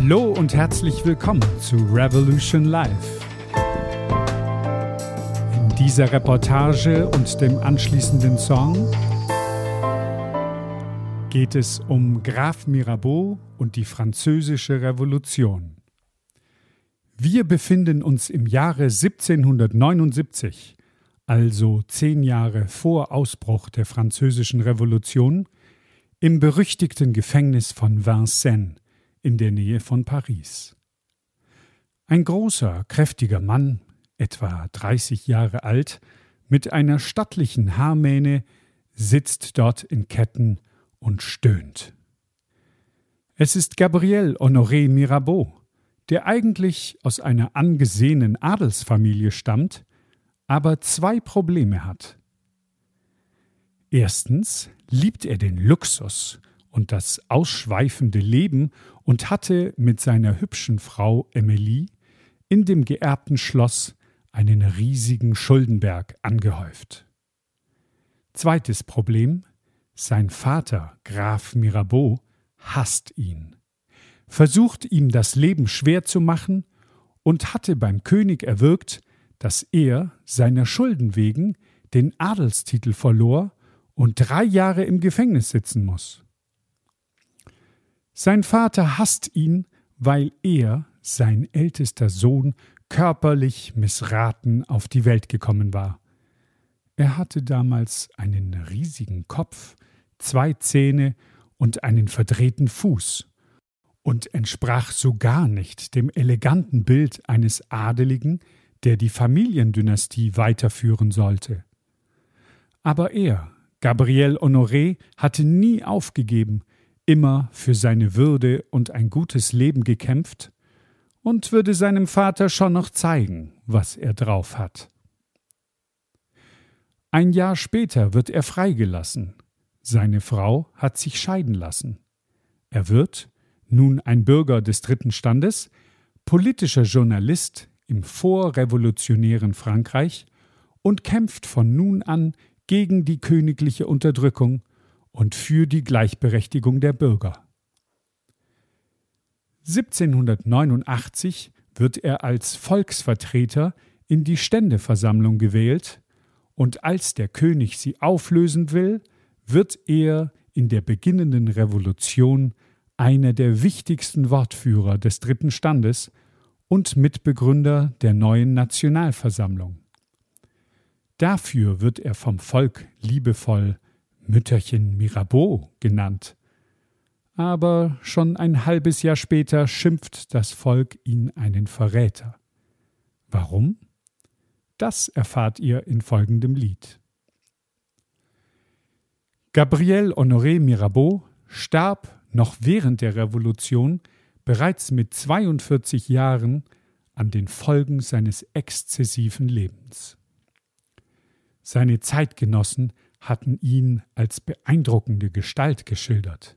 Hallo und herzlich willkommen zu Revolution Live. In dieser Reportage und dem anschließenden Song geht es um Graf Mirabeau und die französische Revolution. Wir befinden uns im Jahre 1779, also zehn Jahre vor Ausbruch der französischen Revolution, im berüchtigten Gefängnis von Vincennes in der Nähe von Paris. Ein großer, kräftiger Mann, etwa 30 Jahre alt, mit einer stattlichen Haarmähne, sitzt dort in Ketten und stöhnt. Es ist Gabriel Honoré Mirabeau, der eigentlich aus einer angesehenen Adelsfamilie stammt, aber zwei Probleme hat. Erstens liebt er den Luxus und das ausschweifende Leben und hatte mit seiner hübschen Frau Emilie in dem geerbten Schloss einen riesigen Schuldenberg angehäuft. Zweites Problem sein Vater, Graf Mirabeau, hasst ihn versucht ihm das Leben schwer zu machen und hatte beim König erwirkt, dass er seiner Schulden wegen den Adelstitel verlor und drei Jahre im Gefängnis sitzen muss. Sein Vater hasst ihn, weil er, sein ältester Sohn, körperlich missraten auf die Welt gekommen war. Er hatte damals einen riesigen Kopf, zwei Zähne und einen verdrehten Fuß und entsprach so gar nicht dem eleganten Bild eines Adeligen, der die Familiendynastie weiterführen sollte. Aber er, Gabriel Honoré, hatte nie aufgegeben, immer für seine Würde und ein gutes Leben gekämpft und würde seinem Vater schon noch zeigen, was er drauf hat. Ein Jahr später wird er freigelassen. Seine Frau hat sich scheiden lassen. Er wird, nun ein Bürger des dritten Standes, politischer Journalist im vorrevolutionären Frankreich und kämpft von nun an gegen die königliche Unterdrückung und für die Gleichberechtigung der Bürger. 1789 wird er als Volksvertreter in die Ständeversammlung gewählt, und als der König sie auflösen will, wird er in der beginnenden Revolution einer der wichtigsten Wortführer des dritten Standes und Mitbegründer der neuen Nationalversammlung. Dafür wird er vom Volk liebevoll Mütterchen Mirabeau genannt. Aber schon ein halbes Jahr später schimpft das Volk ihn einen Verräter. Warum? Das erfahrt ihr in folgendem Lied. Gabriel Honoré Mirabeau starb noch während der Revolution, bereits mit 42 Jahren, an den Folgen seines exzessiven Lebens. Seine Zeitgenossen hatten ihn als beeindruckende Gestalt geschildert.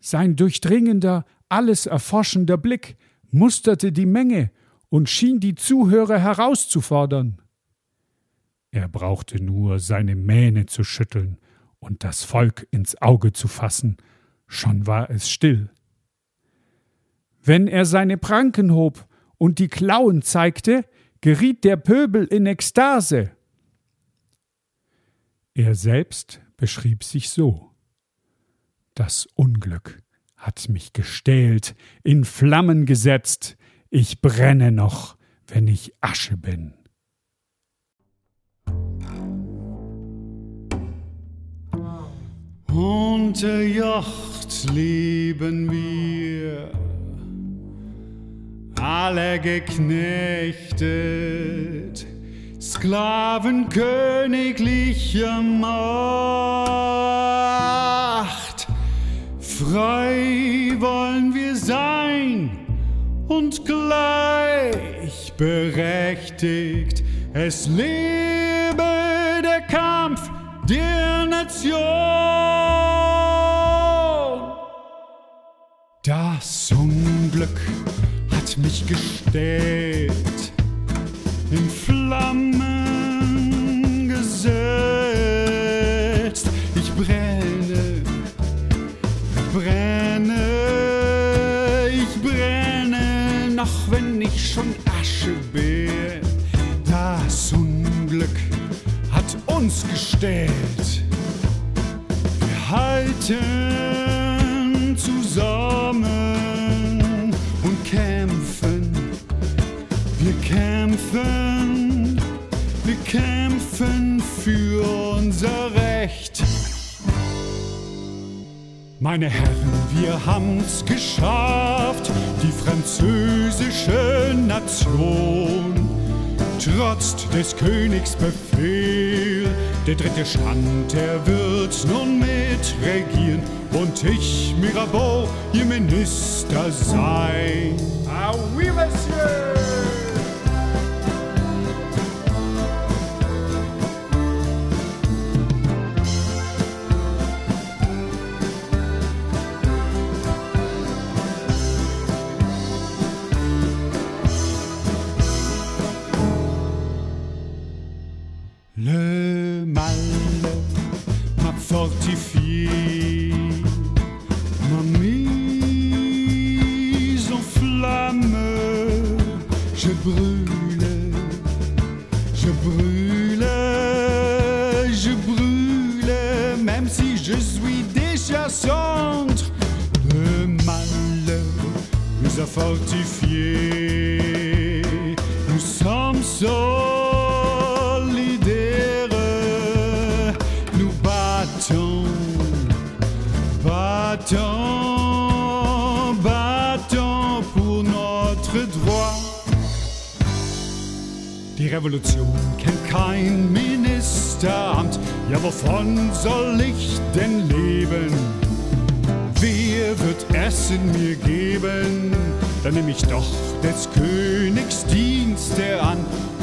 Sein durchdringender, alles erforschender Blick musterte die Menge und schien die Zuhörer herauszufordern. Er brauchte nur seine Mähne zu schütteln und das Volk ins Auge zu fassen, schon war es still. Wenn er seine Pranken hob und die Klauen zeigte, geriet der Pöbel in Ekstase. Er selbst beschrieb sich so. Das Unglück hat mich gestählt, in Flammen gesetzt, ich brenne noch, wenn ich Asche bin. Unterjocht leben wir, alle geknechtet, Sklaven königlicher Macht. Frei wollen wir sein und gleichberechtigt, es lebe der Kampf der Nation. Das Unglück hat mich gestellt, in Flammen brenne, brenne, ich noch, wenn ich schon Asche bin. Das Unglück hat uns gestellt. Wir halten Meine Herren, wir haben's geschafft, die französische Nation. Trotz des Königs Befehl, der dritte Stand, er wird nun mitregieren und ich, Mirabeau, ihr Minister sein. Ah oui, Monsieur! M'a mise en flamme. Je brûle, je brûle, je brûle, même si je suis déjà centre. Le mal nous a fortifiés. Nous sommes solidaires. Nous Die Revolution kennt kein Ministeramt. Ja, wovon soll ich denn leben? Wer wird Essen mir geben? Dann nehme ich doch des Königs Dienste an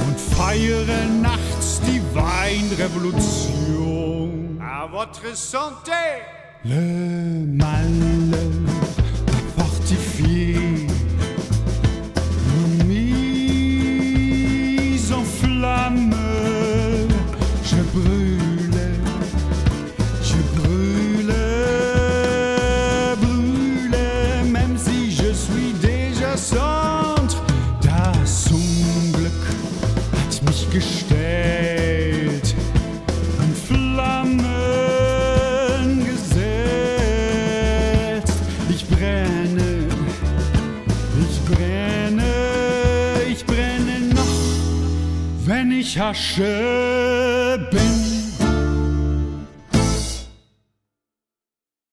und feiere nachts die Weinrevolution. À votre santé! Le malheur ich brenne